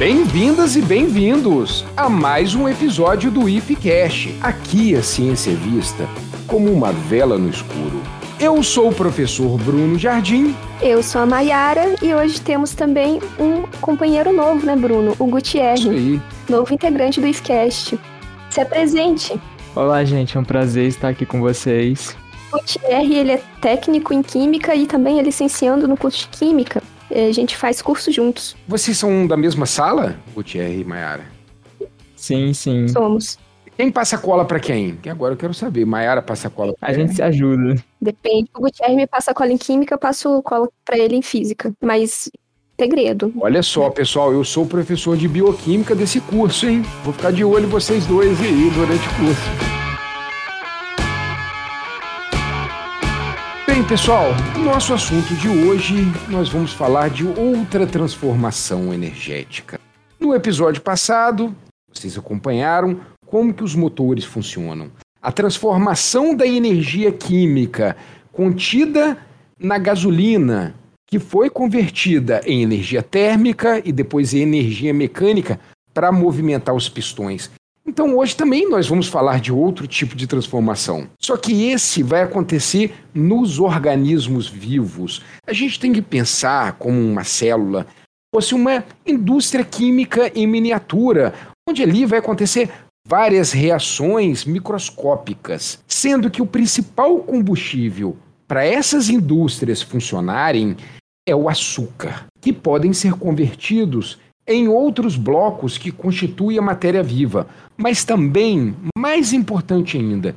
Bem-vindas e bem-vindos a mais um episódio do IFCast. Aqui a ciência é vista como uma vela no escuro. Eu sou o professor Bruno Jardim. Eu sou a Maiara e hoje temos também um companheiro novo, né, Bruno? O Gutierrez. Isso aí. Novo integrante do IFCast. Se apresente. Olá, gente. É um prazer estar aqui com vocês. O Gutierrez, ele é técnico em Química e também é licenciando no curso de Química. É, a gente faz curso juntos. Vocês são da mesma sala, Gutierrez e Maiara? Sim, sim. Somos. Quem passa cola pra quem? Que agora eu quero saber. Maiara passa cola pra A gente se ajuda. Depende. O Gutierrez me passa cola em Química, eu passo cola pra ele em Física. Mas, segredo. Olha só, pessoal, eu sou professor de bioquímica desse curso, hein? Vou ficar de olho em vocês dois aí durante o curso. Bem, pessoal, nosso assunto de hoje nós vamos falar de outra transformação energética. No episódio passado, vocês acompanharam como que os motores funcionam. A transformação da energia química contida na gasolina, que foi convertida em energia térmica e depois em energia mecânica para movimentar os pistões. Então hoje também nós vamos falar de outro tipo de transformação. Só que esse vai acontecer nos organismos vivos. A gente tem que pensar como uma célula fosse uma indústria química em miniatura, onde ali vai acontecer várias reações microscópicas, sendo que o principal combustível para essas indústrias funcionarem é o açúcar, que podem ser convertidos em outros blocos que constituem a matéria viva, mas também, mais importante ainda,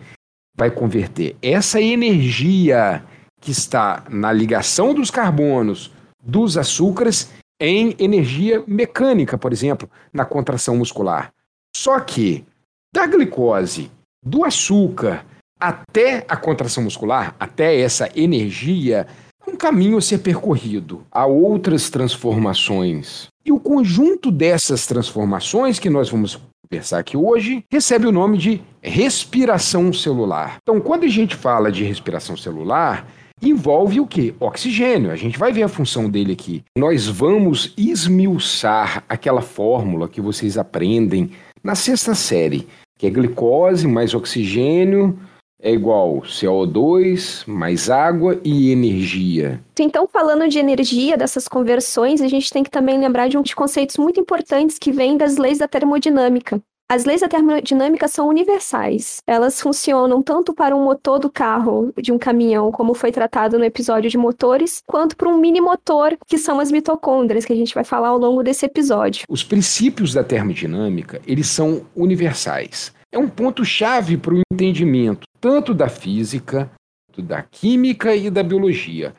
vai converter essa energia que está na ligação dos carbonos dos açúcares em energia mecânica, por exemplo, na contração muscular. Só que da glicose, do açúcar até a contração muscular, até essa energia, um caminho a ser percorrido. Há outras transformações. E o conjunto dessas transformações que nós vamos conversar aqui hoje recebe o nome de respiração celular. Então, quando a gente fala de respiração celular, envolve o que? Oxigênio. A gente vai ver a função dele aqui. Nós vamos esmiuçar aquela fórmula que vocês aprendem na sexta série, que é glicose mais oxigênio é igual CO2 mais água e energia. Então, falando de energia, dessas conversões, a gente tem que também lembrar de uns conceitos muito importantes que vêm das leis da termodinâmica. As leis da termodinâmica são universais. Elas funcionam tanto para um motor do carro, de um caminhão, como foi tratado no episódio de motores, quanto para um mini motor, que são as mitocôndrias, que a gente vai falar ao longo desse episódio. Os princípios da termodinâmica, eles são universais. É um ponto chave para o entendimento tanto da física, da química e da biologia.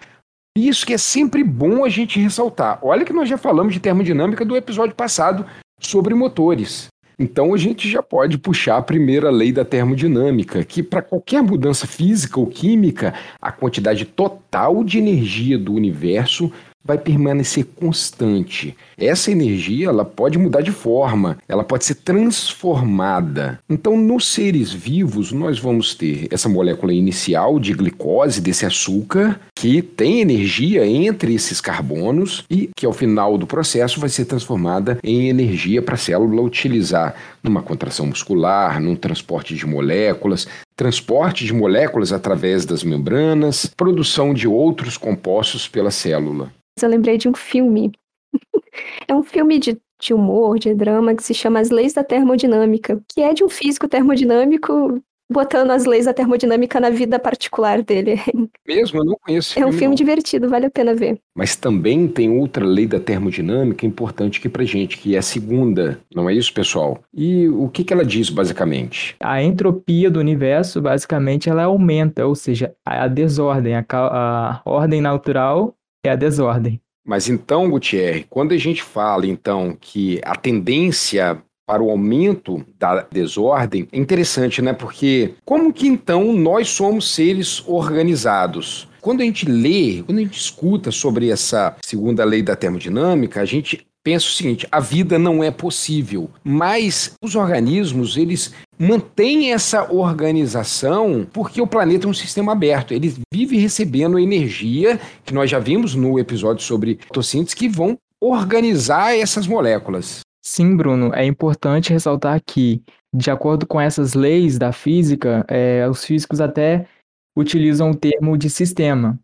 Isso que é sempre bom a gente ressaltar. Olha que nós já falamos de termodinâmica do episódio passado sobre motores. Então a gente já pode puxar a primeira lei da termodinâmica, que para qualquer mudança física ou química, a quantidade total de energia do universo vai permanecer constante. Essa energia ela pode mudar de forma, ela pode ser transformada. Então, nos seres vivos, nós vamos ter essa molécula inicial de glicose, desse açúcar, que tem energia entre esses carbonos e que ao final do processo vai ser transformada em energia para a célula utilizar numa contração muscular, num transporte de moléculas, transporte de moléculas através das membranas, produção de outros compostos pela célula eu lembrei de um filme. é um filme de, de humor, de drama, que se chama As Leis da Termodinâmica, que é de um físico termodinâmico botando as leis da termodinâmica na vida particular dele. Mesmo? Eu não conheço. É um filme não. divertido, vale a pena ver. Mas também tem outra lei da termodinâmica importante aqui pra gente, que é a segunda, não é isso, pessoal? E o que, que ela diz, basicamente? A entropia do universo, basicamente, ela aumenta, ou seja, a desordem, a, a ordem natural é a desordem. Mas então, Gutierrez, quando a gente fala então que a tendência para o aumento da desordem é interessante, né? Porque como que então nós somos seres organizados? Quando a gente lê, quando a gente escuta sobre essa segunda lei da termodinâmica, a gente pensa o seguinte: a vida não é possível, mas os organismos eles mantêm essa organização porque o planeta é um sistema aberto. Ele vive recebendo energia que nós já vimos no episódio sobre fotossíntese que vão organizar essas moléculas. Sim, Bruno, é importante ressaltar que, de acordo com essas leis da física, é, os físicos até utilizam o termo de sistema.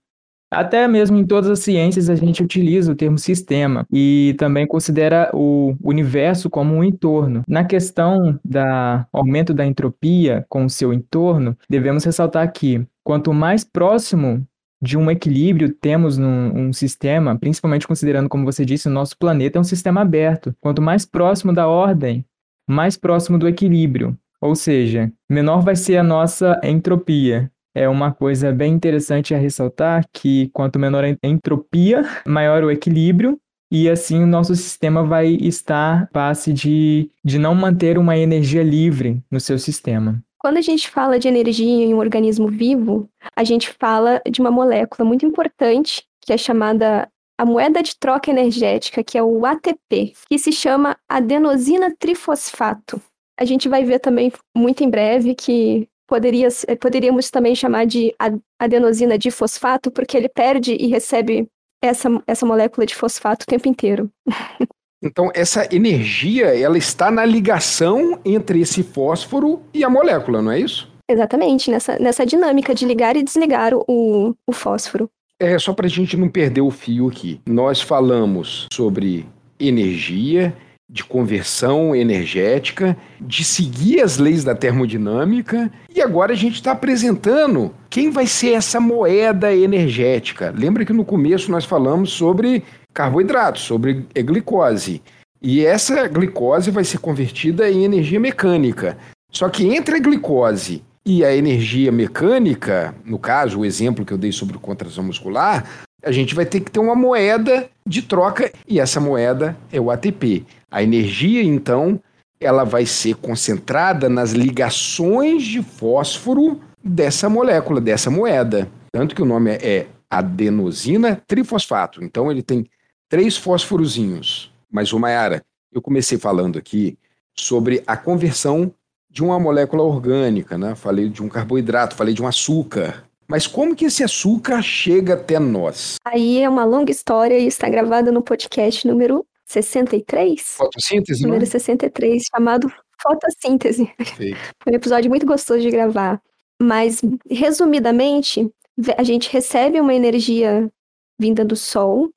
Até mesmo em todas as ciências a gente utiliza o termo sistema e também considera o universo como um entorno. Na questão da aumento da entropia com o seu entorno, devemos ressaltar que quanto mais próximo de um equilíbrio temos num um sistema, principalmente considerando, como você disse, o nosso planeta é um sistema aberto. Quanto mais próximo da ordem, mais próximo do equilíbrio. Ou seja, menor vai ser a nossa entropia. É uma coisa bem interessante a ressaltar que quanto menor a entropia, maior o equilíbrio, e assim o nosso sistema vai estar passe de, de não manter uma energia livre no seu sistema. Quando a gente fala de energia em um organismo vivo, a gente fala de uma molécula muito importante, que é chamada a moeda de troca energética, que é o ATP, que se chama adenosina trifosfato. A gente vai ver também muito em breve que poderia, poderíamos também chamar de adenosina de fosfato, porque ele perde e recebe essa, essa molécula de fosfato o tempo inteiro. Então, essa energia, ela está na ligação entre esse fósforo e a molécula, não é isso? Exatamente, nessa, nessa dinâmica de ligar e desligar o, o fósforo. É, só para a gente não perder o fio aqui. Nós falamos sobre energia, de conversão energética, de seguir as leis da termodinâmica, e agora a gente está apresentando quem vai ser essa moeda energética. Lembra que no começo nós falamos sobre carboidratos, sobre glicose. E essa glicose vai ser convertida em energia mecânica. Só que entre a glicose e a energia mecânica, no caso, o exemplo que eu dei sobre contração muscular, a gente vai ter que ter uma moeda de troca e essa moeda é o ATP. A energia, então, ela vai ser concentrada nas ligações de fósforo dessa molécula, dessa moeda. Tanto que o nome é adenosina trifosfato. Então ele tem três fósforozinhos. Mas, o Mayara, eu comecei falando aqui sobre a conversão de uma molécula orgânica, né? Falei de um carboidrato, falei de um açúcar. Mas como que esse açúcar chega até nós? Aí é uma longa história e está gravada no podcast número 63? Fotossíntese, Número não? 63, chamado Fotossíntese. Perfeito. Foi um episódio muito gostoso de gravar. Mas, resumidamente, a gente recebe uma energia vinda do Sol,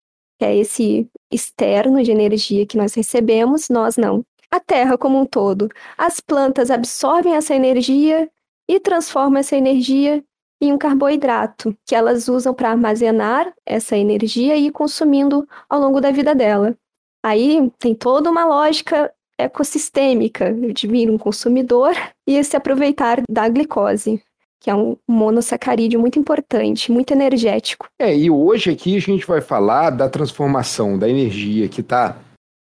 que é esse externo de energia que nós recebemos, nós não. A Terra como um todo. As plantas absorvem essa energia e transformam essa energia em um carboidrato, que elas usam para armazenar essa energia e ir consumindo ao longo da vida dela. Aí tem toda uma lógica ecossistêmica de vir um consumidor e se aproveitar da glicose, que é um monossacarídeo muito importante, muito energético. É, e hoje aqui a gente vai falar da transformação da energia que está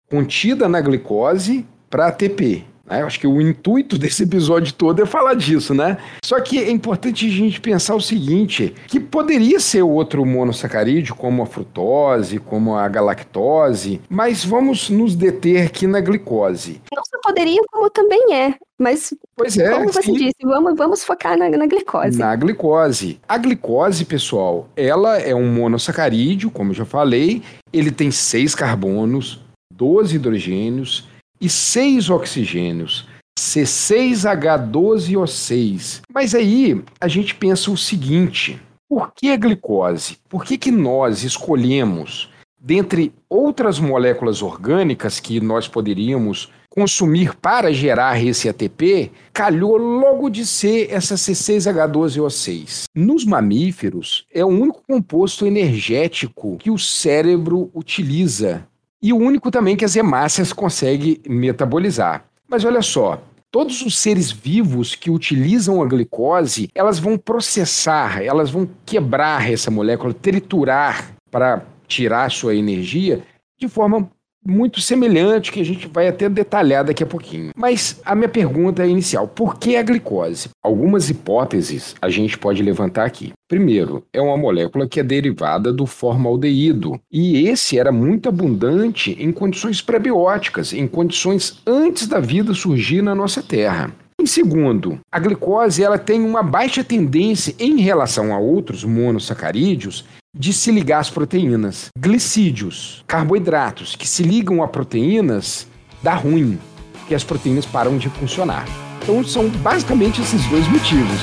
contida na glicose para ATP. Né? Eu acho que o intuito desse episódio todo é falar disso, né? Só que é importante a gente pensar o seguinte, que poderia ser outro monossacarídeo, como a frutose, como a galactose, mas vamos nos deter aqui na glicose. Não só poderia, como também é. Mas, pois é, como você sim. disse, vamos, vamos focar na, na glicose. Na glicose. A glicose, pessoal, ela é um monossacarídeo, como eu já falei, ele tem seis carbonos, 12 hidrogênios, e seis oxigênios. C6H12O6. Mas aí a gente pensa o seguinte: por que a glicose? Por que, que nós escolhemos, dentre outras moléculas orgânicas que nós poderíamos consumir para gerar esse ATP, calhou logo de ser essa C6H12O6. Nos mamíferos, é o único composto energético que o cérebro utiliza e o único também que as hemácias conseguem metabolizar. Mas olha só, todos os seres vivos que utilizam a glicose, elas vão processar, elas vão quebrar essa molécula, triturar para tirar sua energia de forma muito semelhante, que a gente vai até detalhar daqui a pouquinho. Mas a minha pergunta é inicial: por que a glicose? Algumas hipóteses a gente pode levantar aqui. Primeiro, é uma molécula que é derivada do formaldeído, e esse era muito abundante em condições prebióticas, em condições antes da vida surgir na nossa Terra. Em segundo, a glicose ela tem uma baixa tendência em relação a outros monossacarídeos de se ligar às proteínas. Glicídios, carboidratos que se ligam a proteínas, dá ruim, que as proteínas param de funcionar. Então são basicamente esses dois motivos.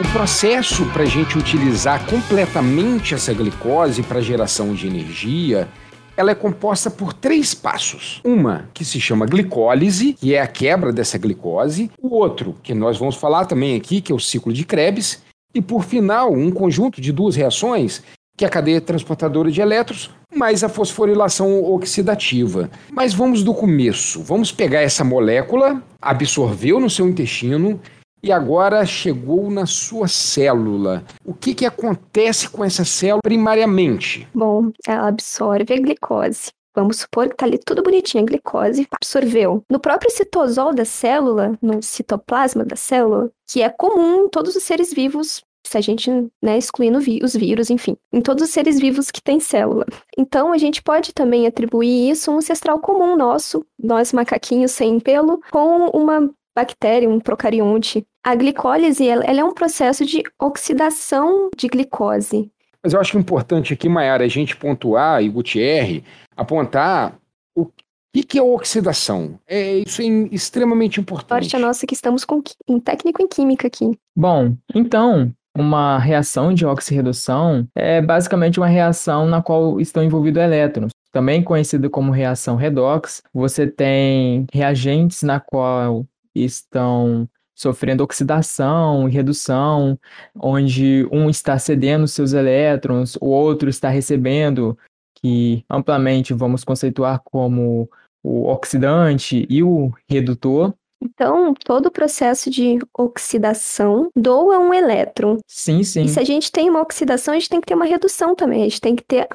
O processo para a gente utilizar completamente essa glicose para geração de energia ela é composta por três passos. Uma que se chama glicólise, que é a quebra dessa glicose. O outro, que nós vamos falar também aqui, que é o ciclo de Krebs. E por final, um conjunto de duas reações, que é a cadeia transportadora de elétrons, mais a fosforilação oxidativa. Mas vamos do começo. Vamos pegar essa molécula, absorveu no seu intestino, e agora chegou na sua célula. O que, que acontece com essa célula primariamente? Bom, ela absorve a glicose. Vamos supor que está ali tudo bonitinho, a glicose absorveu. No próprio citosol da célula, no citoplasma da célula, que é comum em todos os seres vivos, se a gente, né, excluindo os vírus, enfim, em todos os seres vivos que têm célula. Então, a gente pode também atribuir isso a um ancestral comum nosso, nós macaquinhos sem pelo, com uma bactéria, um procarionte. A glicólise ela, ela é um processo de oxidação de glicose. Mas eu acho importante aqui, Mayara, a gente pontuar, e Gutierre, apontar o que, que é oxidação. É, isso é extremamente importante. Sorte a nossa que estamos com um técnico em química aqui. Bom, então, uma reação de oxirredução é basicamente uma reação na qual estão envolvidos elétrons. Também conhecida como reação redox, você tem reagentes na qual estão sofrendo oxidação e redução, onde um está cedendo seus elétrons, o outro está recebendo, que amplamente vamos conceituar como o oxidante e o redutor. Então, todo o processo de oxidação doa um elétron. Sim, sim. E se a gente tem uma oxidação, a gente tem que ter uma redução também. A gente tem que ter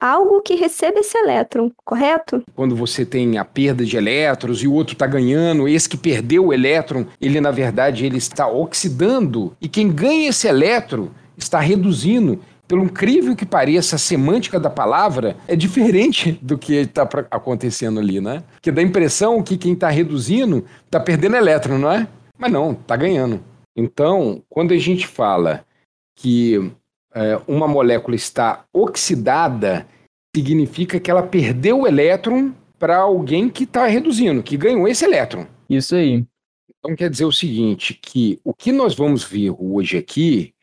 algo que receba esse elétron, correto? Quando você tem a perda de elétrons e o outro está ganhando, esse que perdeu o elétron, ele na verdade ele está oxidando e quem ganha esse elétron está reduzindo. Pelo incrível que pareça, a semântica da palavra é diferente do que está acontecendo ali, né? Que dá a impressão que quem está reduzindo está perdendo elétron, não é? Mas não, está ganhando. Então, quando a gente fala que é, uma molécula está oxidada, significa que ela perdeu o elétron para alguém que está reduzindo, que ganhou esse elétron. Isso aí. Então quer dizer o seguinte, que o que nós vamos ver hoje aqui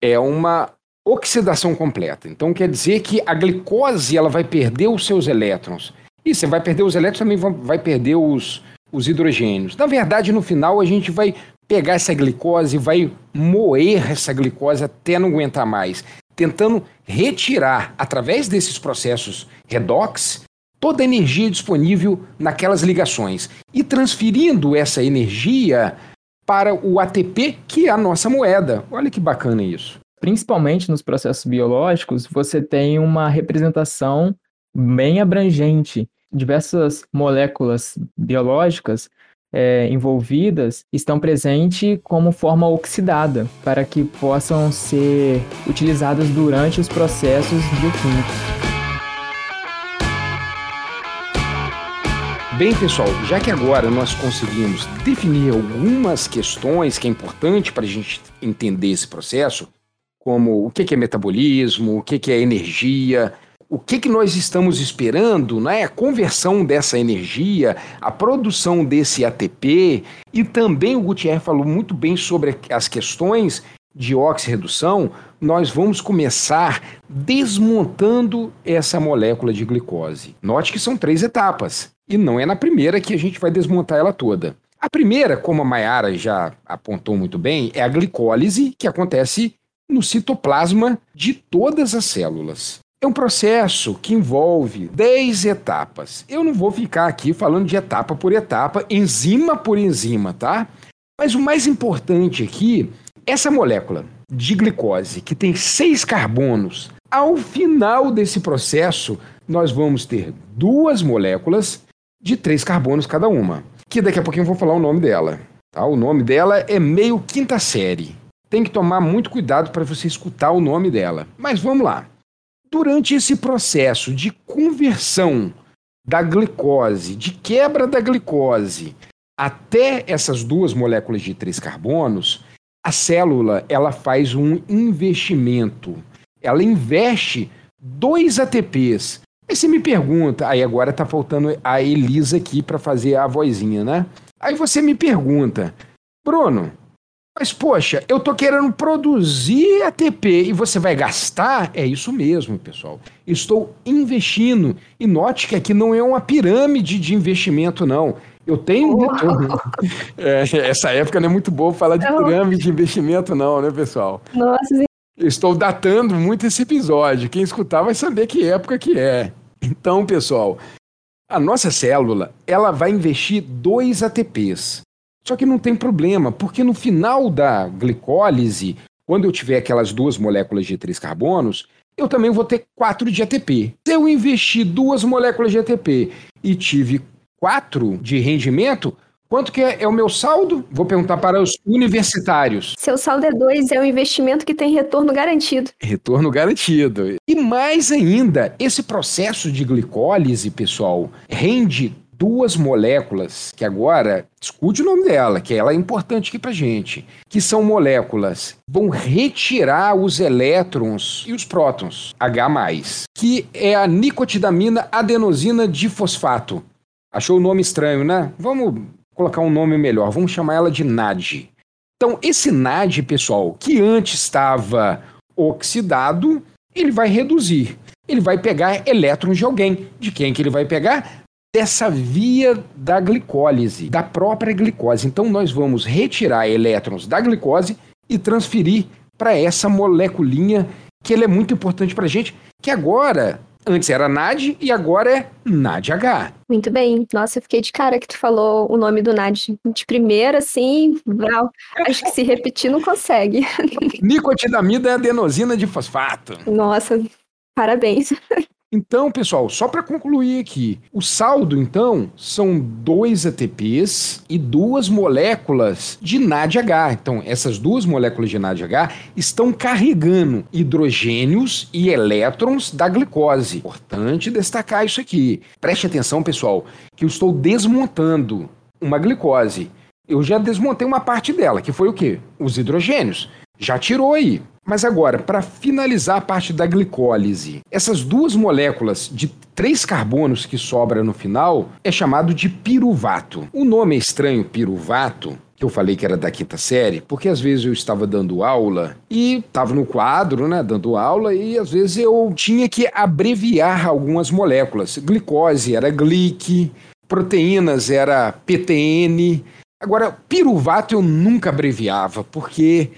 é uma oxidação completa. Então quer dizer que a glicose ela vai perder os seus elétrons. E você vai perder os elétrons, também vai perder os, os hidrogênios. Na verdade, no final, a gente vai pegar essa glicose, vai moer essa glicose até não aguentar mais, tentando retirar, através desses processos redox, toda a energia disponível naquelas ligações e transferindo essa energia para o ATP, que é a nossa moeda. Olha que bacana isso. Principalmente nos processos biológicos, você tem uma representação bem abrangente. Diversas moléculas biológicas é, envolvidas estão presentes como forma oxidada, para que possam ser utilizadas durante os processos bioquímicos. Bem, pessoal, já que agora nós conseguimos definir algumas questões que é importante para a gente entender esse processo, como o que é metabolismo, o que é energia, o que, que nós estamos esperando, né? a conversão dessa energia, a produção desse ATP, e também o Gutierrez falou muito bem sobre as questões de oxirredução, nós vamos começar desmontando essa molécula de glicose. Note que são três etapas, e não é na primeira que a gente vai desmontar ela toda. A primeira, como a Mayara já apontou muito bem, é a glicólise, que acontece no citoplasma de todas as células. É um processo que envolve 10 etapas. Eu não vou ficar aqui falando de etapa por etapa, enzima por enzima, tá? Mas o mais importante aqui, essa molécula de glicose, que tem seis carbonos, ao final desse processo, nós vamos ter duas moléculas de três carbonos cada uma. Que daqui a pouquinho eu vou falar o nome dela. Tá? O nome dela é meio quinta série. Tem que tomar muito cuidado para você escutar o nome dela. Mas vamos lá. Durante esse processo de conversão da glicose, de quebra da glicose, até essas duas moléculas de três carbonos, a célula ela faz um investimento. Ela investe dois ATPs. Aí você me pergunta, aí agora tá faltando a Elisa aqui para fazer a vozinha, né? Aí você me pergunta, Bruno, mas poxa, eu tô querendo produzir ATP e você vai gastar? É isso mesmo, pessoal. Estou investindo. E note que aqui não é uma pirâmide de investimento, não. Eu tenho um retorno. É, essa época não é muito boa falar de pirâmide de investimento, não, né, pessoal? Nossa, estou datando muito esse episódio. Quem escutar vai saber que época que é. Então, pessoal, a nossa célula, ela vai investir dois ATPs. Só que não tem problema, porque no final da glicólise, quando eu tiver aquelas duas moléculas de três carbonos, eu também vou ter quatro de ATP. Se eu investir duas moléculas de ATP e tive quatro de rendimento, Quanto que é, é, o meu saldo? Vou perguntar para os universitários. Seu saldo é 2, é um investimento que tem retorno garantido. Retorno garantido. E mais ainda, esse processo de glicólise, pessoal, rende duas moléculas, que agora, escute o nome dela, que ela é importante aqui pra gente, que são moléculas vão retirar os elétrons e os prótons, H+, que é a nicotidamina adenosina difosfato. Achou o nome estranho, né? Vamos colocar um nome melhor, vamos chamar ela de NAD. Então, esse NAD, pessoal, que antes estava oxidado, ele vai reduzir. Ele vai pegar elétrons de alguém. De quem que ele vai pegar? Dessa via da glicólise, da própria glicose. Então, nós vamos retirar elétrons da glicose e transferir para essa moleculinha que é muito importante para a gente, que agora Antes era NAD e agora é NADH. Muito bem. Nossa, eu fiquei de cara que tu falou o nome do NAD. De primeira, assim, brau. acho que se repetir não consegue. Nicotidamida é adenosina de fosfato. Nossa, parabéns. Então, pessoal, só para concluir aqui, o saldo, então, são dois ATPs e duas moléculas de NADH. Então, essas duas moléculas de NADH estão carregando hidrogênios e elétrons da glicose. Importante destacar isso aqui. Preste atenção, pessoal, que eu estou desmontando uma glicose. Eu já desmontei uma parte dela, que foi o quê? Os hidrogênios. Já tirou aí. Mas agora, para finalizar a parte da glicólise, essas duas moléculas de três carbonos que sobra no final é chamado de piruvato. O nome é estranho, piruvato, que eu falei que era da quinta série, porque às vezes eu estava dando aula e estava no quadro, né, dando aula, e às vezes eu tinha que abreviar algumas moléculas. Glicose era glic, proteínas era PTN. Agora, piruvato eu nunca abreviava, porque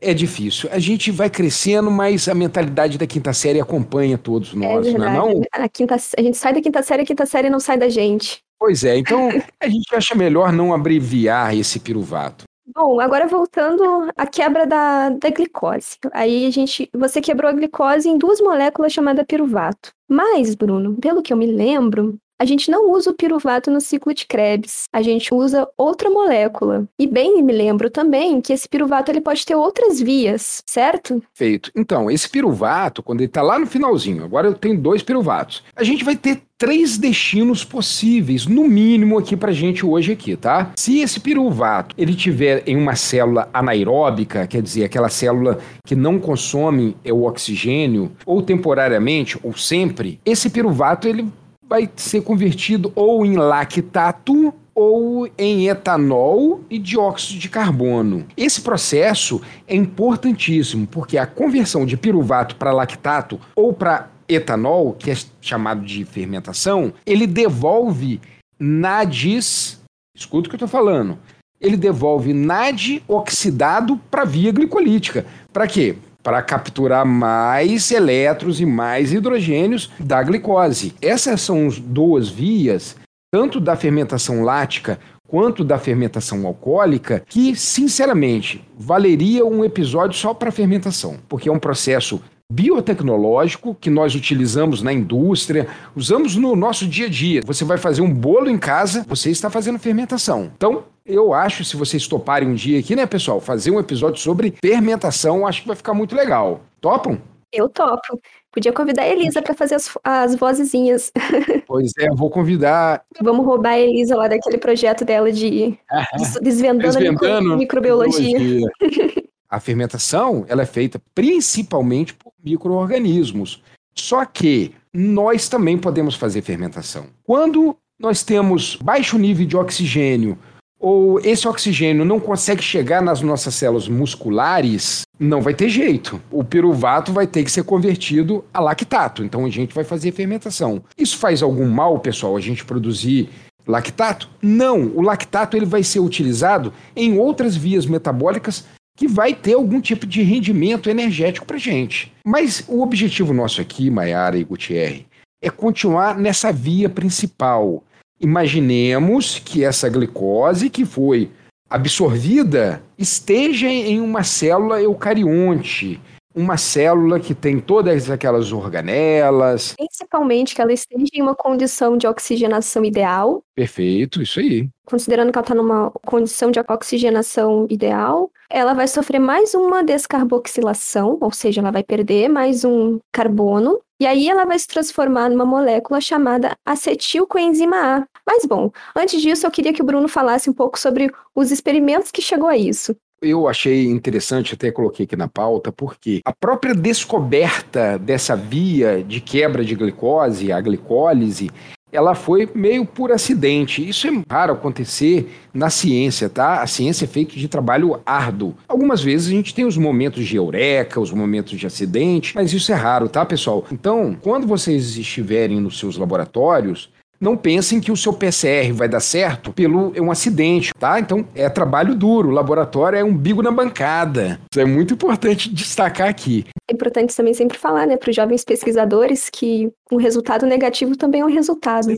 é difícil. A gente vai crescendo, mas a mentalidade da quinta série acompanha todos nós, é verdade. não é não? A, quinta, a gente sai da quinta série, a quinta série não sai da gente. Pois é, então a gente acha melhor não abreviar esse piruvato. Bom, agora voltando à quebra da, da glicose. Aí a gente, você quebrou a glicose em duas moléculas chamadas piruvato. Mas, Bruno, pelo que eu me lembro, a gente não usa o piruvato no ciclo de Krebs, a gente usa outra molécula. E bem me lembro também que esse piruvato ele pode ter outras vias, certo? Feito. Então, esse piruvato, quando ele está lá no finalzinho, agora eu tenho dois piruvatos, a gente vai ter três destinos possíveis, no mínimo aqui pra gente hoje aqui, tá? Se esse piruvato ele tiver em uma célula anaeróbica, quer dizer, aquela célula que não consome o oxigênio, ou temporariamente, ou sempre, esse piruvato ele vai ser convertido ou em lactato ou em etanol e dióxido de carbono. Esse processo é importantíssimo porque a conversão de piruvato para lactato ou para etanol, que é chamado de fermentação, ele devolve NADs, escuta o que eu estou falando, ele devolve NAD oxidado para via glicolítica. Para quê? Para capturar mais elétrons e mais hidrogênios da glicose. Essas são as duas vias, tanto da fermentação lática quanto da fermentação alcoólica, que, sinceramente, valeria um episódio só para fermentação, porque é um processo biotecnológico que nós utilizamos na indústria, usamos no nosso dia a dia. Você vai fazer um bolo em casa, você está fazendo fermentação. Então, eu acho, se vocês toparem um dia aqui, né, pessoal, fazer um episódio sobre fermentação, acho que vai ficar muito legal. Topam? Eu topo. Podia convidar a Elisa para fazer as, as vozezinhas. Pois é, eu vou convidar. Vamos roubar a Elisa lá daquele projeto dela de desvendando, desvendando a microbiologia. A fermentação ela é feita principalmente por micro-organismos. Só que nós também podemos fazer fermentação. Quando nós temos baixo nível de oxigênio ou esse oxigênio não consegue chegar nas nossas células musculares, não vai ter jeito. O piruvato vai ter que ser convertido a lactato. Então a gente vai fazer fermentação. Isso faz algum mal, pessoal, a gente produzir lactato? Não, o lactato ele vai ser utilizado em outras vias metabólicas que vai ter algum tipo de rendimento energético para gente. Mas o objetivo nosso aqui, Maiara e Gutierre, é continuar nessa via principal, Imaginemos que essa glicose que foi absorvida esteja em uma célula eucarionte, uma célula que tem todas aquelas organelas. Principalmente que ela esteja em uma condição de oxigenação ideal. Perfeito, isso aí. Considerando que ela está numa condição de oxigenação ideal, ela vai sofrer mais uma descarboxilação, ou seja, ela vai perder mais um carbono e aí ela vai se transformar numa molécula chamada acetilcoenzima A. Mas bom, antes disso eu queria que o Bruno falasse um pouco sobre os experimentos que chegou a isso. Eu achei interessante, até coloquei aqui na pauta, porque a própria descoberta dessa via de quebra de glicose, a glicólise, ela foi meio por acidente. Isso é raro acontecer na ciência, tá? A ciência é feita de trabalho árduo. Algumas vezes a gente tem os momentos de eureka, os momentos de acidente, mas isso é raro, tá, pessoal? Então, quando vocês estiverem nos seus laboratórios, não pensem que o seu PCR vai dar certo pelo é um acidente, tá? Então é trabalho duro, o laboratório é um bigo na bancada. Isso é muito importante destacar aqui. É importante também sempre falar, né, para os jovens pesquisadores que um resultado negativo também é um resultado.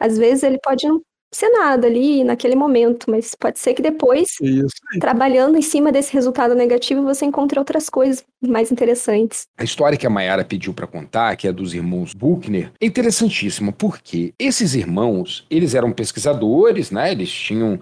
Às vezes ele pode não ser nada ali naquele momento, mas pode ser que depois, trabalhando em cima desse resultado negativo, você encontre outras coisas mais interessantes. A história que a Mayara pediu para contar, que é dos irmãos Buchner, é interessantíssima, porque esses irmãos, eles eram pesquisadores, né? Eles tinham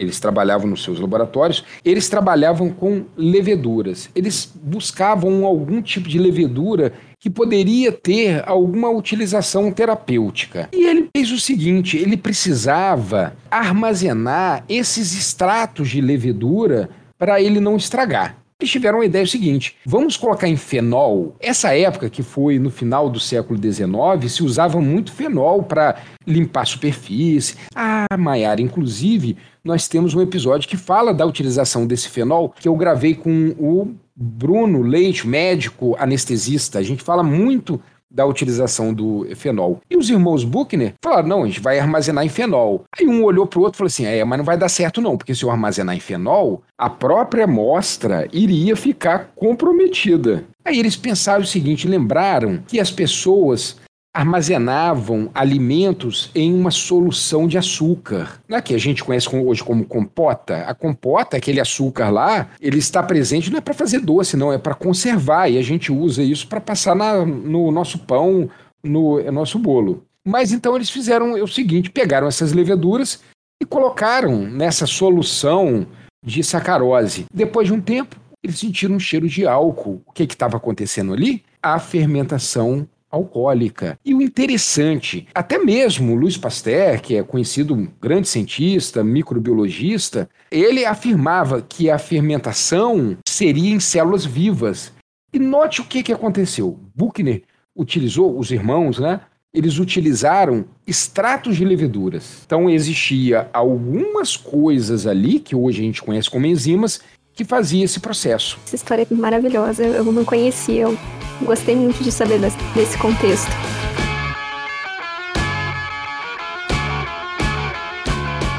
eles trabalhavam nos seus laboratórios, eles trabalhavam com leveduras. Eles buscavam algum tipo de levedura que poderia ter alguma utilização terapêutica. E ele fez o seguinte: ele precisava armazenar esses extratos de levedura para ele não estragar. Eles tiveram a ideia seguinte: vamos colocar em fenol. Essa época, que foi no final do século XIX, se usava muito fenol para limpar a superfície. Ah, Maiara, inclusive, nós temos um episódio que fala da utilização desse fenol, que eu gravei com o Bruno Leite, médico anestesista. A gente fala muito da utilização do fenol. E os irmãos Buchner falaram: não, a gente vai armazenar em fenol. Aí um olhou para o outro e falou assim: é, mas não vai dar certo não, porque se eu armazenar em fenol, a própria amostra iria ficar comprometida. Aí eles pensaram o seguinte: lembraram que as pessoas armazenavam alimentos em uma solução de açúcar, né, que a gente conhece hoje como compota. A compota, aquele açúcar lá, ele está presente não é para fazer doce, não, é para conservar, e a gente usa isso para passar na, no nosso pão, no, no nosso bolo. Mas então eles fizeram o seguinte, pegaram essas leveduras e colocaram nessa solução de sacarose. Depois de um tempo, eles sentiram um cheiro de álcool. O que estava acontecendo ali? A fermentação alcoólica. E o interessante, até mesmo Louis Pasteur, que é conhecido um grande cientista, microbiologista, ele afirmava que a fermentação seria em células vivas. E note o que, que aconteceu. Buchner utilizou, os irmãos, né? Eles utilizaram extratos de leveduras. Então existia algumas coisas ali que hoje a gente conhece como enzimas que fazia esse processo. Essa história é maravilhosa, eu não conhecia, eu gostei muito de saber desse contexto.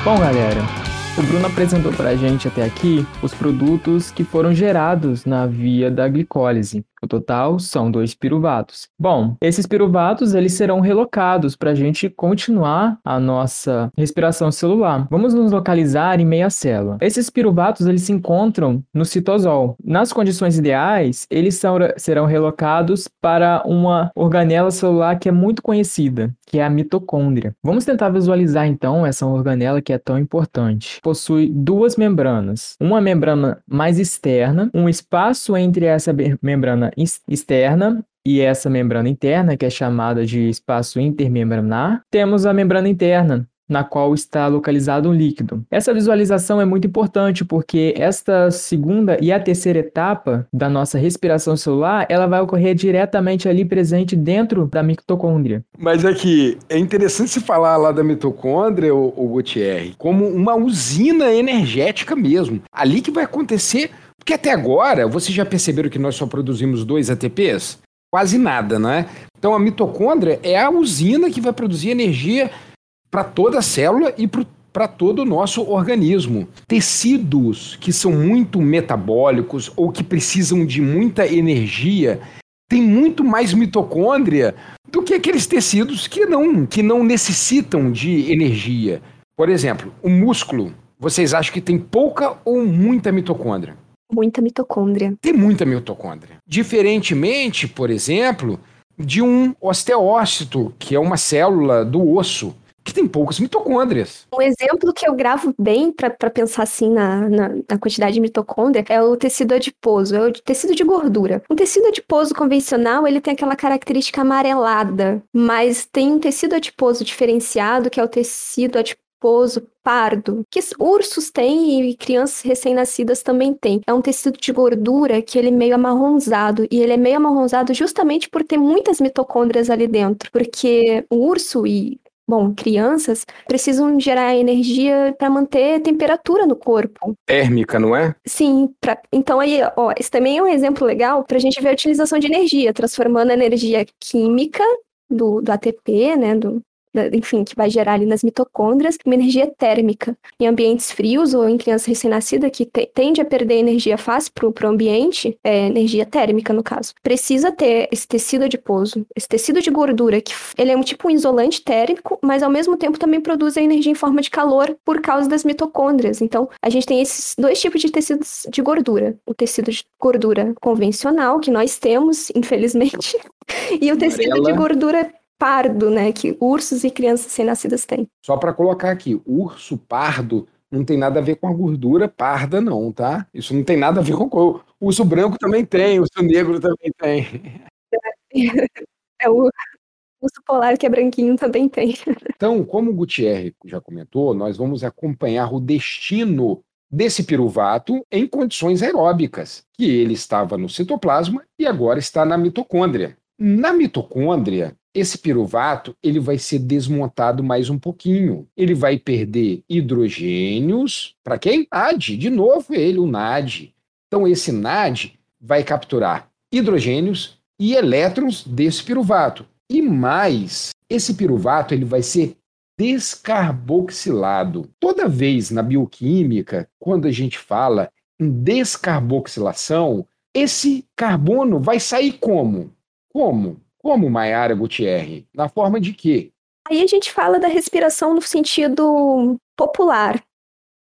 Bom, galera, o Bruno apresentou para a gente até aqui os produtos que foram gerados na via da glicólise. O total são dois piruvatos. Bom, esses piruvatos eles serão relocados para a gente continuar a nossa respiração celular. Vamos nos localizar em meia célula. Esses piruvatos eles se encontram no citosol. Nas condições ideais, eles são, serão relocados para uma organela celular que é muito conhecida, que é a mitocôndria. Vamos tentar visualizar então essa organela que é tão importante. Possui duas membranas, uma membrana mais externa, um espaço entre essa membrana externa e essa membrana interna, que é chamada de espaço intermembranar. Temos a membrana interna, na qual está localizado um líquido. Essa visualização é muito importante porque esta segunda e a terceira etapa da nossa respiração celular, ela vai ocorrer diretamente ali presente dentro da mitocôndria. Mas aqui, é interessante se falar lá da mitocôndria, o, o Gutierre, como uma usina energética mesmo. Ali que vai acontecer porque até agora, vocês já perceberam que nós só produzimos dois ATPs? Quase nada, né? Então a mitocôndria é a usina que vai produzir energia para toda a célula e para todo o nosso organismo. Tecidos que são muito metabólicos ou que precisam de muita energia têm muito mais mitocôndria do que aqueles tecidos que não, que não necessitam de energia. Por exemplo, o músculo. Vocês acham que tem pouca ou muita mitocôndria? Muita mitocôndria. Tem muita mitocôndria. Diferentemente, por exemplo, de um osteócito, que é uma célula do osso, que tem poucas mitocôndrias. Um exemplo que eu gravo bem para pensar assim na, na, na, quantidade de mitocôndria é o tecido adiposo, é o tecido de gordura. Um tecido adiposo convencional, ele tem aquela característica amarelada, mas tem um tecido adiposo diferenciado, que é o tecido adiposo adiposo pardo, que ursos têm e crianças recém-nascidas também têm. É um tecido de gordura que ele é meio amarronzado, e ele é meio amarronzado justamente por ter muitas mitocôndrias ali dentro, porque o urso e Bom, crianças precisam gerar energia para manter temperatura no corpo. Térmica, não é? Sim. Pra... Então aí, ó, esse também é um exemplo legal para a gente ver a utilização de energia, transformando a energia química do, do ATP, né, do, enfim, que vai gerar ali nas mitocôndrias, uma energia térmica. Em ambientes frios ou em criança recém-nascida que te, tende a perder energia fácil para o ambiente, é, energia térmica no caso, precisa ter esse tecido adiposo, esse tecido de gordura, que ele é um tipo um isolante térmico, mas ao mesmo tempo também produz a energia em forma de calor por causa das mitocôndrias. Então, a gente tem esses dois tipos de tecidos de gordura. O tecido de gordura convencional, que nós temos, infelizmente, e o tecido Amarela. de gordura pardo, né, que ursos e crianças recém-nascidas têm. Só para colocar aqui, urso pardo não tem nada a ver com a gordura parda, não, tá? Isso não tem nada a ver com o urso branco também tem, urso negro também tem. É, o urso polar que é branquinho também tem. Então, como o Gutierre já comentou, nós vamos acompanhar o destino desse piruvato em condições aeróbicas, que ele estava no citoplasma e agora está na mitocôndria. Na mitocôndria, esse piruvato ele vai ser desmontado mais um pouquinho. Ele vai perder hidrogênios. Para quem? NAD. De novo ele, o NAD. Então esse NAD vai capturar hidrogênios e elétrons desse piruvato. E mais, esse piruvato ele vai ser descarboxilado. Toda vez na bioquímica, quando a gente fala em descarboxilação, esse carbono vai sair como? Como? Como Maiara Gutierre? Na forma de quê? Aí a gente fala da respiração no sentido popular.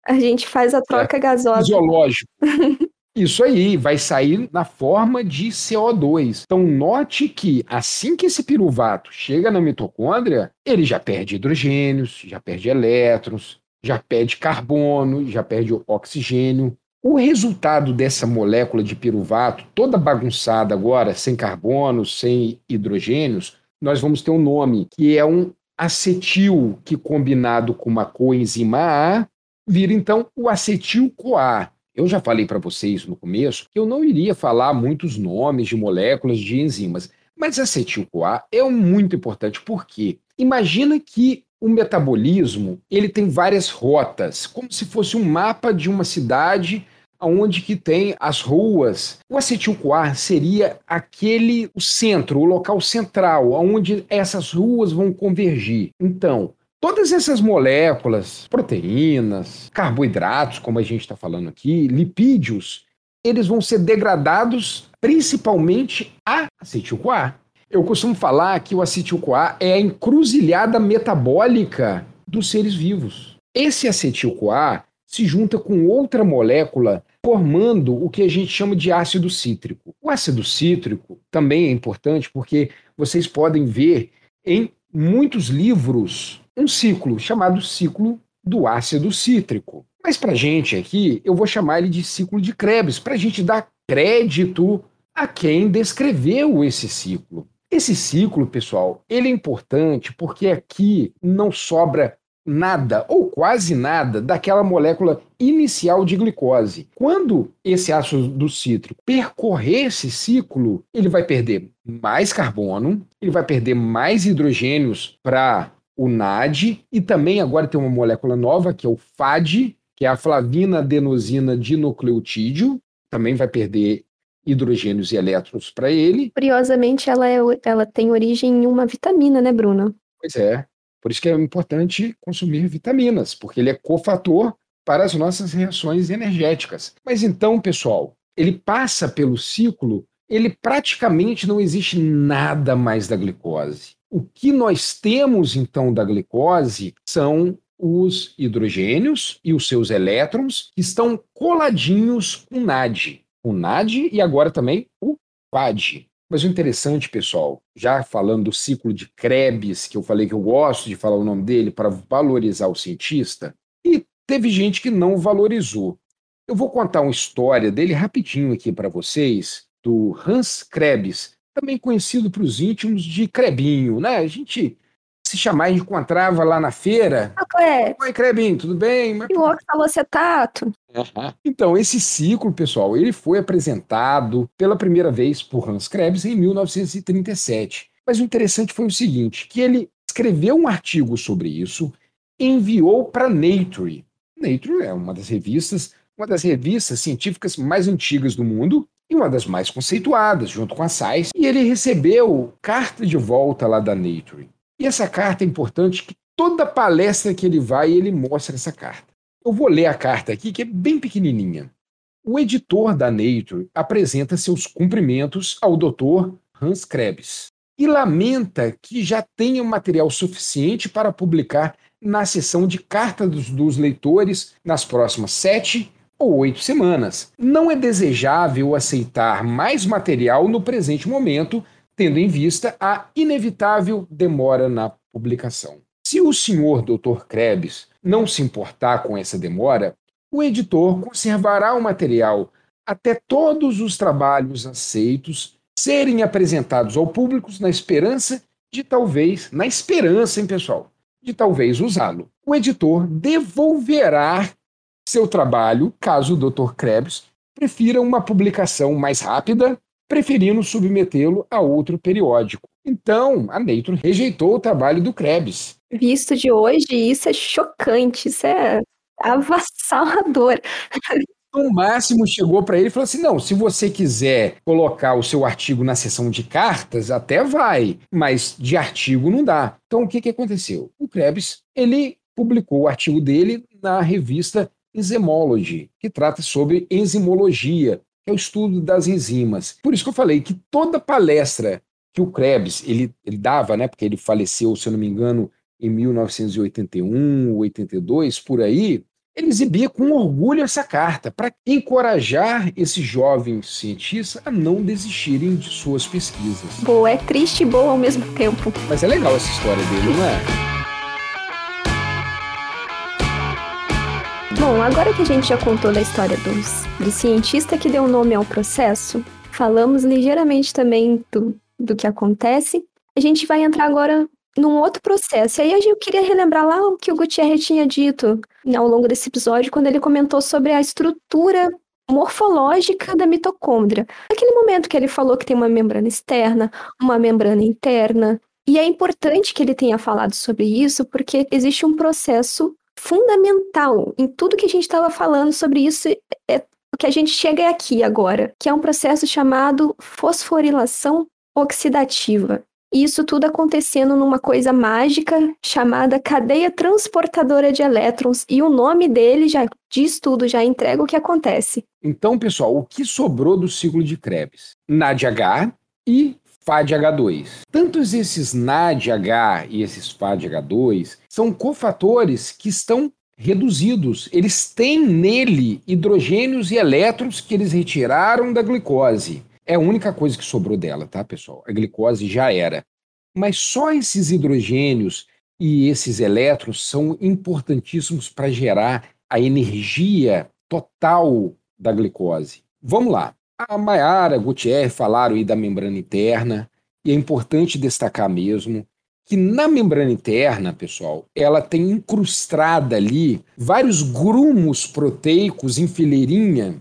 A gente faz a troca é, gasosa. Fisiológico. Isso aí vai sair na forma de CO2. Então, note que assim que esse piruvato chega na mitocôndria, ele já perde hidrogênios, já perde elétrons, já perde carbono, já perde oxigênio. O resultado dessa molécula de piruvato, toda bagunçada agora, sem carbono, sem hidrogênios, nós vamos ter um nome, que é um acetil, que combinado com uma coenzima A, vira então o acetil-CoA. Eu já falei para vocês no começo que eu não iria falar muitos nomes de moléculas de enzimas, mas acetil-CoA é muito importante porque imagina que o metabolismo ele tem várias rotas, como se fosse um mapa de uma cidade onde que tem as ruas. O acetil-CoA seria aquele o centro, o local central, onde essas ruas vão convergir. Então, todas essas moléculas, proteínas, carboidratos, como a gente está falando aqui, lipídios, eles vão ser degradados principalmente a acetil-CoA. Eu costumo falar que o acetil-CoA é a encruzilhada metabólica dos seres vivos. Esse acetil-CoA se junta com outra molécula formando o que a gente chama de ácido cítrico. O ácido cítrico também é importante porque vocês podem ver em muitos livros um ciclo chamado ciclo do ácido cítrico. Mas para gente aqui, eu vou chamar ele de ciclo de Krebs, para a gente dar crédito a quem descreveu esse ciclo. Esse ciclo, pessoal, ele é importante porque aqui não sobra nada ou quase nada daquela molécula inicial de glicose. Quando esse ácido cítrico percorrer esse ciclo, ele vai perder mais carbono, ele vai perder mais hidrogênios para o NAD e também agora tem uma molécula nova que é o FAD, que é a flavina adenosina dinucleotídeo, também vai perder hidrogênios e elétrons para ele. Curiosamente, ela, é, ela tem origem em uma vitamina, né, Bruno? Pois é. Por isso que é importante consumir vitaminas, porque ele é cofator para as nossas reações energéticas. Mas então, pessoal, ele passa pelo ciclo, ele praticamente não existe nada mais da glicose. O que nós temos então da glicose são os hidrogênios e os seus elétrons que estão coladinhos com NAD. O NAD e agora também o FAD. Mas o interessante, pessoal, já falando do ciclo de Krebs, que eu falei que eu gosto de falar o nome dele para valorizar o cientista, e teve gente que não valorizou. Eu vou contar uma história dele rapidinho aqui para vocês, do Hans Krebs, também conhecido para os íntimos de Crebinho, né? A gente se chamar, a gente encontrava lá na feira. Ah, Clé. Oi, Crebinho, tudo bem? E o oxalocetato? Então, esse ciclo, pessoal, ele foi apresentado pela primeira vez por Hans Krebs em 1937. Mas o interessante foi o seguinte, que ele escreveu um artigo sobre isso, enviou para Nature. Nature é uma das revistas, uma das revistas científicas mais antigas do mundo e uma das mais conceituadas, junto com a Science, e ele recebeu carta de volta lá da Nature. E essa carta é importante que toda palestra que ele vai, ele mostra essa carta. Eu vou ler a carta aqui, que é bem pequenininha. O editor da Nature apresenta seus cumprimentos ao Dr. Hans Krebs e lamenta que já tenha material suficiente para publicar na seção de carta dos, dos leitores nas próximas sete ou oito semanas. Não é desejável aceitar mais material no presente momento, tendo em vista a inevitável demora na publicação. Se o senhor Dr. Krebs não se importar com essa demora, o editor conservará o material até todos os trabalhos aceitos serem apresentados ao público na esperança de talvez, na esperança, hein, pessoal, de talvez usá-lo. O editor devolverá seu trabalho caso o Dr. Krebs prefira uma publicação mais rápida preferindo submetê-lo a outro periódico. Então, a Nature rejeitou o trabalho do Krebs. Visto de hoje, isso é chocante, isso é avassalador. No máximo chegou para ele e falou assim: não, se você quiser colocar o seu artigo na seção de cartas, até vai, mas de artigo não dá. Então o que, que aconteceu? O Krebs ele publicou o artigo dele na revista Enzymology, que trata sobre enzimologia, é o estudo das enzimas. Por isso que eu falei que toda palestra que o Krebs ele, ele dava, né, porque ele faleceu, se eu não me engano, em 1981, 82, por aí, ele exibia com orgulho essa carta para encorajar esses jovens cientistas a não desistirem de suas pesquisas. Boa, é triste e boa ao mesmo tempo. Mas é legal essa história dele, não é? Bom, agora que a gente já contou da história dos, do cientista que deu nome ao processo, falamos ligeiramente também do, do que acontece, a gente vai entrar agora num outro processo. E aí eu queria relembrar lá o que o Gutierrez tinha dito ao longo desse episódio, quando ele comentou sobre a estrutura morfológica da mitocôndria. Naquele momento que ele falou que tem uma membrana externa, uma membrana interna. E é importante que ele tenha falado sobre isso, porque existe um processo fundamental em tudo que a gente estava falando sobre isso é o que a gente chega aqui agora, que é um processo chamado fosforilação oxidativa. E isso tudo acontecendo numa coisa mágica chamada cadeia transportadora de elétrons, e o nome dele já diz tudo, já entrega o que acontece. Então, pessoal, o que sobrou do ciclo de Krebs? NADH e FADH2. Tantos esses NADH e esses FADH2 são cofatores que estão reduzidos. Eles têm nele hidrogênios e elétrons que eles retiraram da glicose. É a única coisa que sobrou dela, tá, pessoal? A glicose já era. Mas só esses hidrogênios e esses elétrons são importantíssimos para gerar a energia total da glicose. Vamos lá. A Maiara, Gutierrez falaram aí da membrana interna, e é importante destacar mesmo que na membrana interna, pessoal, ela tem incrustada ali vários grumos proteicos em fileirinha,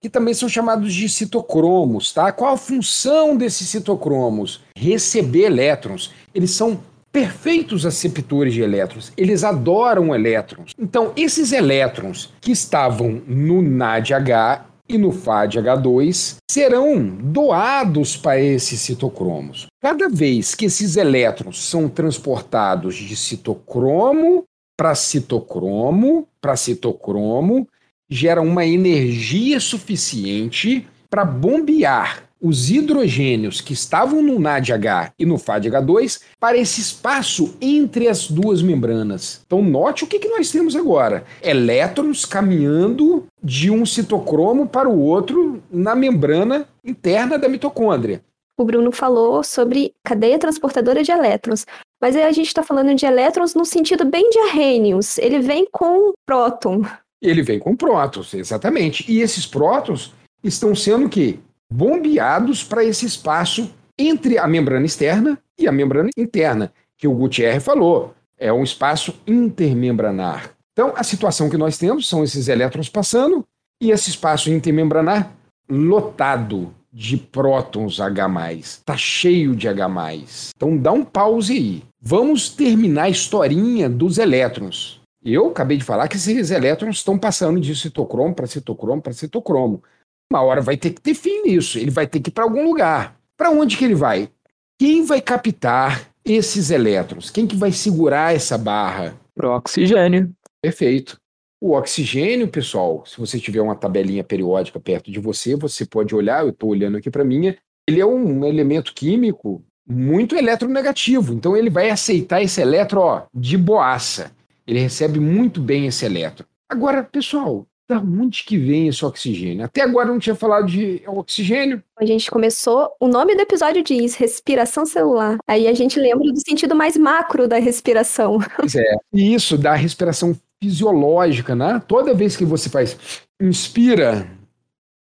que também são chamados de citocromos, tá? Qual a função desses citocromos? Receber elétrons. Eles são perfeitos aceptores de elétrons. Eles adoram elétrons. Então, esses elétrons que estavam no NADH e no FADH2 serão doados para esses citocromos. Cada vez que esses elétrons são transportados de citocromo para citocromo para citocromo, gera uma energia suficiente para bombear os hidrogênios que estavam no NADH e no FADH2 para esse espaço entre as duas membranas. Então, note o que, que nós temos agora: elétrons caminhando de um citocromo para o outro na membrana interna da mitocôndria. O Bruno falou sobre cadeia transportadora de elétrons, mas aí a gente está falando de elétrons no sentido bem de arrênios. Ele vem com próton. Ele vem com prótons, exatamente. E esses prótons estão sendo que bombeados para esse espaço entre a membrana externa e a membrana interna, que o Gutierrez falou. É um espaço intermembranar. Então, a situação que nós temos são esses elétrons passando e esse espaço intermembranar lotado de prótons H+. Está cheio de H+. Então, dá um pause aí. Vamos terminar a historinha dos elétrons. Eu acabei de falar que esses elétrons estão passando de citocromo para citocromo para citocromo. Uma hora vai ter que ter fim nisso. Ele vai ter que ir para algum lugar. Para onde que ele vai? Quem vai captar esses elétrons? Quem que vai segurar essa barra? Pro oxigênio. Perfeito. O oxigênio, pessoal, se você tiver uma tabelinha periódica perto de você, você pode olhar, eu estou olhando aqui para minha, ele é um elemento químico muito eletronegativo. Então ele vai aceitar esse elétron ó, de boaça. Ele recebe muito bem esse elétron. Agora, pessoal, da onde que vem esse oxigênio? Até agora eu não tinha falado de oxigênio. A gente começou, o nome do episódio diz respiração celular. Aí a gente lembra do sentido mais macro da respiração. Pois é. E isso da respiração fisiológica, né? Toda vez que você faz inspira,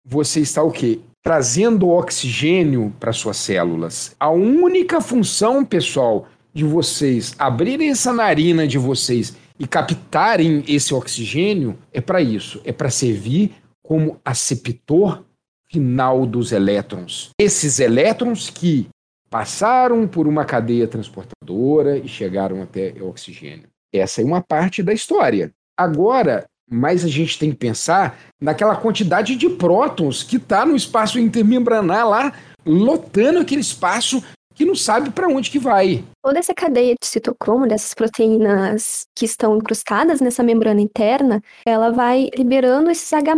você está o quê? Trazendo oxigênio para suas células. A única função, pessoal, de vocês abrirem essa narina de vocês e captarem esse oxigênio é para isso, é para servir como aceptor final dos elétrons. Esses elétrons que passaram por uma cadeia transportadora e chegaram até o oxigênio. Essa é uma parte da história. Agora, mas a gente tem que pensar naquela quantidade de prótons que está no espaço intermembranar lá, lotando aquele espaço que não sabe para onde que vai. Toda essa cadeia de citocromo, dessas proteínas que estão incrustadas nessa membrana interna, ela vai liberando esses H+,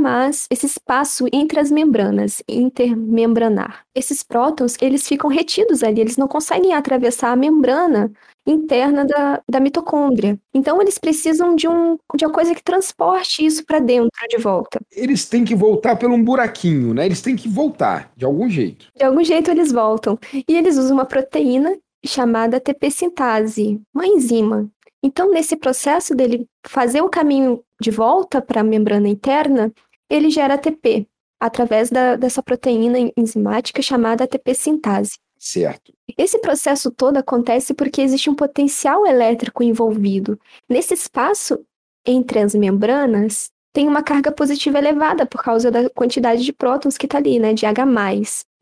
esse espaço entre as membranas, intermembranar. Esses prótons, eles ficam retidos ali, eles não conseguem atravessar a membrana interna da, da mitocôndria. Então, eles precisam de, um, de uma coisa que transporte isso para dentro de volta. Eles têm que voltar por um buraquinho, né? Eles têm que voltar, de algum jeito. De algum jeito eles voltam. E eles usam uma proteína chamada TP sintase, uma enzima. Então, nesse processo dele fazer o caminho de volta para a membrana interna, ele gera ATP, através da, dessa proteína enzimática chamada ATP sintase. Certo. Esse processo todo acontece porque existe um potencial elétrico envolvido. Nesse espaço entre as membranas, tem uma carga positiva elevada por causa da quantidade de prótons que está ali, né, de H+.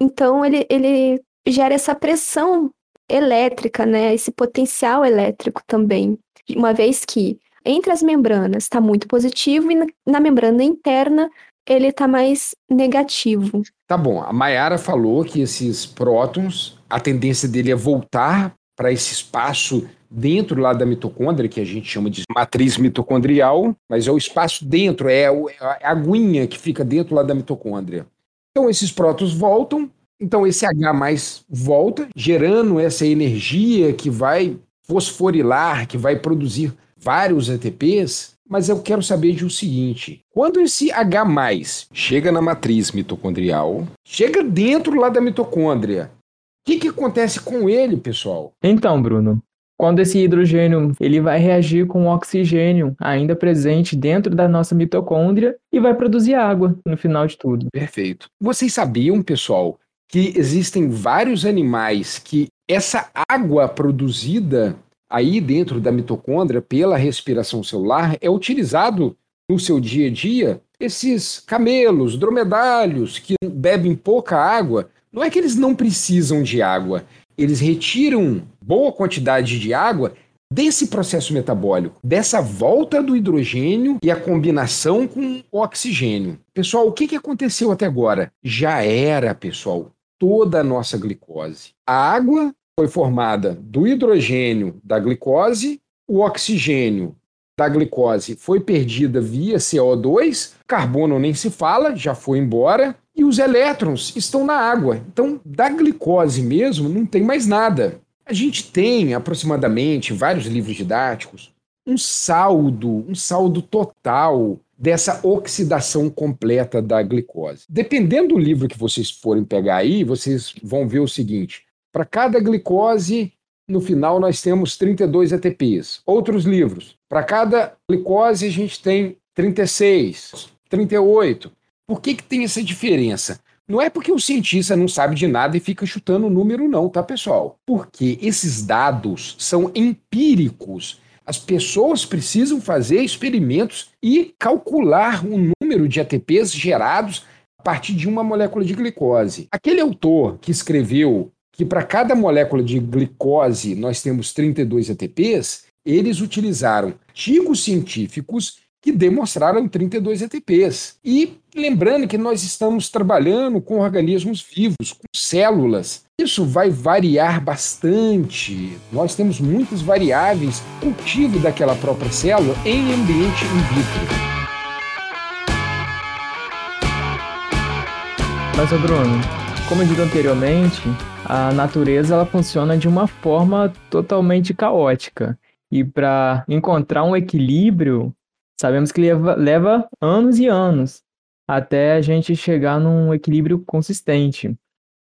Então, ele, ele gera essa pressão elétrica, né, esse potencial elétrico também, uma vez que entre as membranas está muito positivo e na, na membrana interna ele está mais negativo. Tá bom, a Mayara falou que esses prótons, a tendência dele é voltar para esse espaço dentro lá da mitocôndria, que a gente chama de matriz mitocondrial, mas é o espaço dentro, é, é a aguinha que fica dentro lá da mitocôndria. Então esses prótons voltam então esse H volta, gerando essa energia que vai fosforilar, que vai produzir vários ATPs, mas eu quero saber de o seguinte: quando esse H chega na matriz mitocondrial, chega dentro lá da mitocôndria, o que, que acontece com ele, pessoal? Então, Bruno, quando esse hidrogênio ele vai reagir com o oxigênio ainda presente dentro da nossa mitocôndria e vai produzir água no final de tudo. Perfeito. Vocês sabiam, pessoal, que existem vários animais que essa água produzida aí dentro da mitocôndria pela respiração celular é utilizado no seu dia a dia. Esses camelos, dromedários que bebem pouca água, não é que eles não precisam de água, eles retiram boa quantidade de água desse processo metabólico, dessa volta do hidrogênio e a combinação com o oxigênio. Pessoal, o que, que aconteceu até agora? Já era, pessoal, toda a nossa glicose. A água foi formada do hidrogênio da glicose, o oxigênio da glicose foi perdida via CO2, carbono nem se fala, já foi embora, e os elétrons estão na água. Então, da glicose mesmo, não tem mais nada. A gente tem aproximadamente vários livros didáticos um saldo, um saldo total dessa oxidação completa da glicose. Dependendo do livro que vocês forem pegar aí, vocês vão ver o seguinte: para cada glicose, no final nós temos 32 ATPs. Outros livros, para cada glicose a gente tem 36, 38. Por que, que tem essa diferença? Não é porque o cientista não sabe de nada e fica chutando o número, não, tá, pessoal? Porque esses dados são empíricos. As pessoas precisam fazer experimentos e calcular o número de ATPs gerados a partir de uma molécula de glicose. Aquele autor que escreveu que para cada molécula de glicose nós temos 32 ATPs, eles utilizaram artigos científicos que demonstraram 32 ATPs. E lembrando que nós estamos trabalhando com organismos vivos, com células. Isso vai variar bastante. Nós temos muitas variáveis cultivo daquela própria célula em ambiente in vitro. Mas, Bruno, como disse anteriormente, a natureza ela funciona de uma forma totalmente caótica. E para encontrar um equilíbrio, Sabemos que leva, leva anos e anos até a gente chegar num equilíbrio consistente.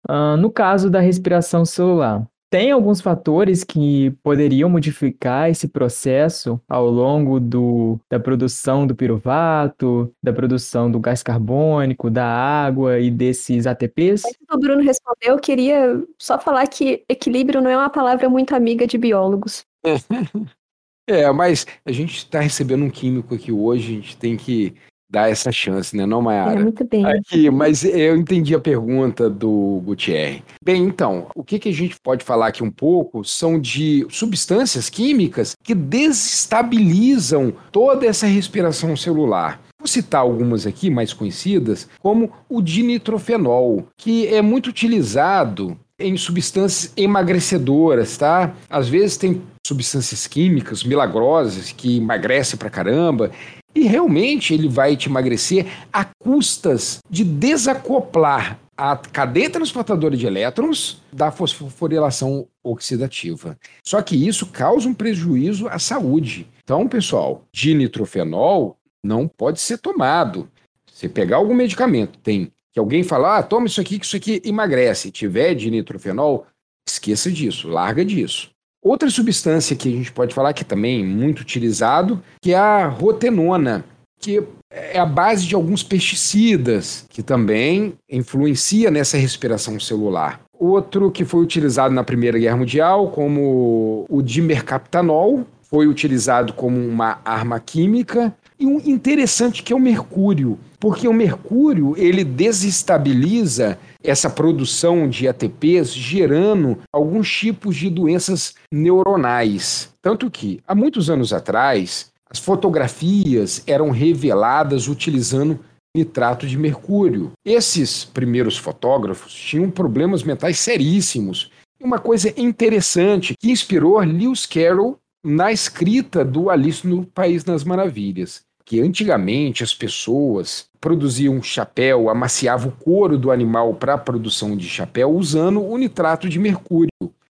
Uh, no caso da respiração celular, tem alguns fatores que poderiam modificar esse processo ao longo do, da produção do piruvato, da produção do gás carbônico, da água e desses ATPs? Antes do Bruno responder, eu queria só falar que equilíbrio não é uma palavra muito amiga de biólogos. É, mas a gente está recebendo um químico aqui hoje, a gente tem que dar essa chance, né, não, Mayara? É, muito bem. Aqui, mas eu entendi a pergunta do Gutierrez. Bem, então, o que, que a gente pode falar aqui um pouco são de substâncias químicas que desestabilizam toda essa respiração celular. Vou citar algumas aqui mais conhecidas, como o dinitrofenol, que é muito utilizado em substâncias emagrecedoras, tá? Às vezes tem substâncias químicas milagrosas que emagrece pra caramba. E realmente ele vai te emagrecer a custas de desacoplar a cadeia transportadora de elétrons da fosforilação oxidativa. Só que isso causa um prejuízo à saúde. Então, pessoal, dinitrofenol não pode ser tomado. Você pegar algum medicamento, tem que alguém fala, ah, toma isso aqui, que isso aqui emagrece, tiver de nitrofenol, esqueça disso, larga disso. Outra substância que a gente pode falar que também é muito utilizado, que é a rotenona, que é a base de alguns pesticidas, que também influencia nessa respiração celular. Outro que foi utilizado na Primeira Guerra Mundial, como o dimercapitanol, foi utilizado como uma arma química e um interessante que é o mercúrio, porque o mercúrio ele desestabiliza essa produção de ATPs, gerando alguns tipos de doenças neuronais. Tanto que, há muitos anos atrás, as fotografias eram reveladas utilizando nitrato de mercúrio. Esses primeiros fotógrafos tinham problemas mentais seríssimos. E uma coisa interessante que inspirou Lewis Carroll na escrita do Alice no País das Maravilhas, que antigamente as pessoas produziam chapéu, amaciavam o couro do animal para a produção de chapéu usando o nitrato de mercúrio.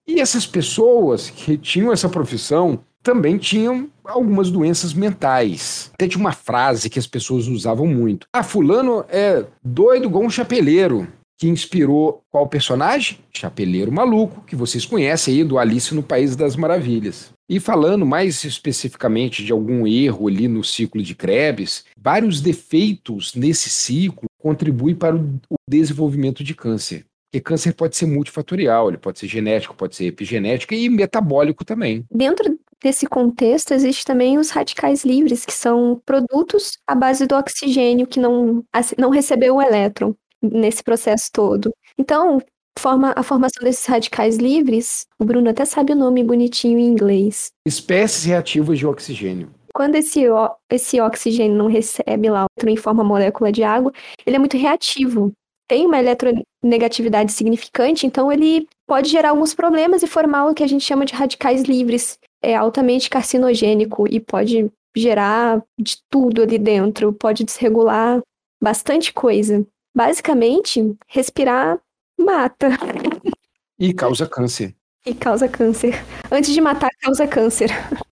E essas pessoas que tinham essa profissão também tinham algumas doenças mentais. Até tinha uma frase que as pessoas usavam muito. Ah, fulano é doido igual um chapeleiro que inspirou qual personagem? Chapeleiro Maluco, que vocês conhecem aí do Alice no País das Maravilhas. E falando mais especificamente de algum erro ali no ciclo de Krebs, vários defeitos nesse ciclo contribuem para o desenvolvimento de câncer. Porque câncer pode ser multifatorial, ele pode ser genético, pode ser epigenético e metabólico também. Dentro desse contexto, existe também os radicais livres, que são produtos à base do oxigênio que não, não recebeu o elétron nesse processo todo. Então, forma, a formação desses radicais livres, o Bruno até sabe o nome bonitinho em inglês. Espécies reativas de oxigênio. Quando esse, esse oxigênio não recebe lá em forma molécula de água, ele é muito reativo. Tem uma eletronegatividade significante, então ele pode gerar alguns problemas e formar o que a gente chama de radicais livres. É altamente carcinogênico e pode gerar de tudo ali dentro, pode desregular bastante coisa. Basicamente, respirar mata. E causa câncer. E causa câncer. Antes de matar, causa câncer.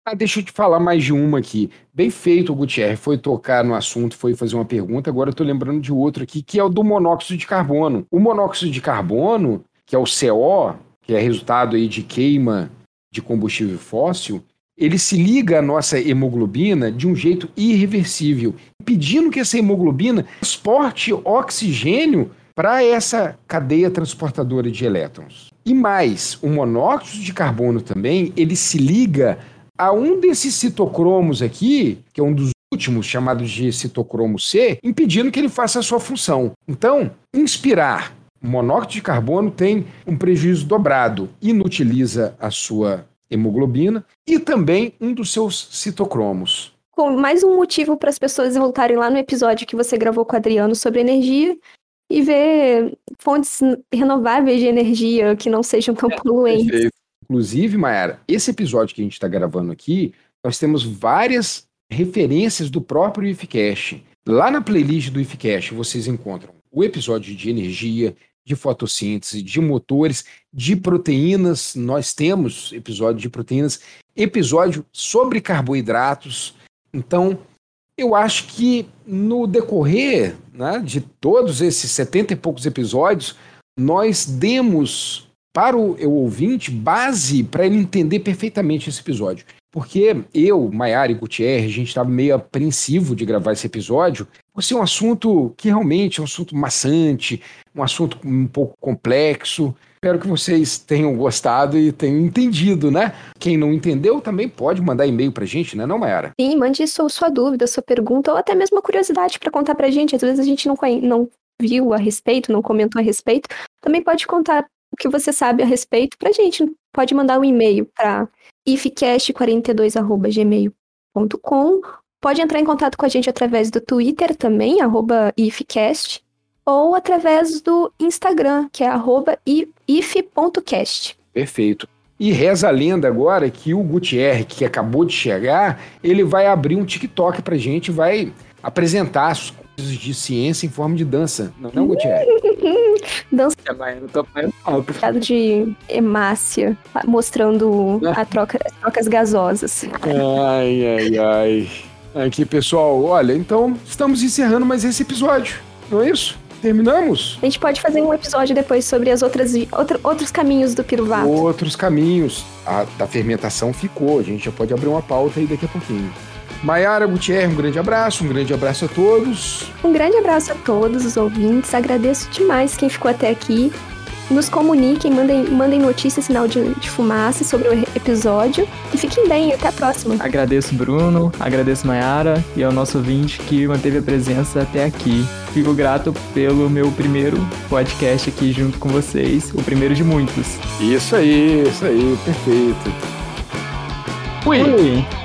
Ah, deixa eu te falar mais de uma aqui. Bem feito, Gutierrez foi tocar no assunto, foi fazer uma pergunta. Agora eu tô lembrando de outro aqui, que é o do monóxido de carbono. O monóxido de carbono, que é o CO, que é resultado aí de queima de combustível fóssil, ele se liga à nossa hemoglobina de um jeito irreversível, impedindo que essa hemoglobina transporte oxigênio para essa cadeia transportadora de elétrons. E mais, o monóxido de carbono também, ele se liga a um desses citocromos aqui, que é um dos últimos, chamados de citocromo C, impedindo que ele faça a sua função. Então, inspirar monóxido de carbono tem um prejuízo dobrado, inutiliza a sua hemoglobina e também um dos seus citocromos. Com mais um motivo para as pessoas voltarem lá no episódio que você gravou com o Adriano sobre energia e ver fontes renováveis de energia que não sejam tão é, poluentes. Perfeito. Inclusive, Mayara, esse episódio que a gente está gravando aqui, nós temos várias referências do próprio IFCast. Lá na playlist do IFCast vocês encontram o episódio de energia, de fotossíntese, de motores, de proteínas. Nós temos episódio de proteínas, episódio sobre carboidratos. Então, eu acho que no decorrer né, de todos esses setenta e poucos episódios, nós demos para o, o ouvinte base para ele entender perfeitamente esse episódio. Porque eu, Maiara e Gutierrez, a gente estava meio apreensivo de gravar esse episódio, por ser um assunto que realmente é um assunto maçante, um assunto um pouco complexo. Espero que vocês tenham gostado e tenham entendido, né? Quem não entendeu também pode mandar e-mail pra gente, né, não, Mayara? Sim, mande sua, sua dúvida, sua pergunta, ou até mesmo uma curiosidade para contar pra gente. Às vezes a gente não, não viu a respeito, não comentou a respeito. Também pode contar o que você sabe a respeito pra gente. Pode mandar um e-mail para ifcast42.gmail.com. Pode entrar em contato com a gente através do Twitter também, ifcast, ou através do Instagram, que é arroba if.cast. Perfeito. E reza a lenda agora que o Gutierrez, que acabou de chegar, ele vai abrir um TikTok pra gente, vai apresentar as coisas de ciência em forma de dança. Não, não Gutierrez? dança. É, mas eu tô de hemácia, mostrando a troca, as trocas gasosas. Ai, ai, ai. Aqui, pessoal, olha, então estamos encerrando mais esse episódio, não é isso? Terminamos? A gente pode fazer um episódio depois sobre as outras outro, outros caminhos do piruvato. Outros caminhos. A da fermentação ficou. A gente já pode abrir uma pauta aí daqui a pouquinho. Maiara Gutierrez, um grande abraço, um grande abraço a todos. Um grande abraço a todos os ouvintes. Agradeço demais quem ficou até aqui. Nos comuniquem, mandem, mandem notícias, sinal de, de fumaça sobre o episódio. E fiquem bem, até a próxima. Agradeço Bruno, agradeço Mayara e ao nosso ouvinte que manteve a presença até aqui. Fico grato pelo meu primeiro podcast aqui junto com vocês, o primeiro de muitos. Isso aí, isso aí, perfeito. Fui! Fui.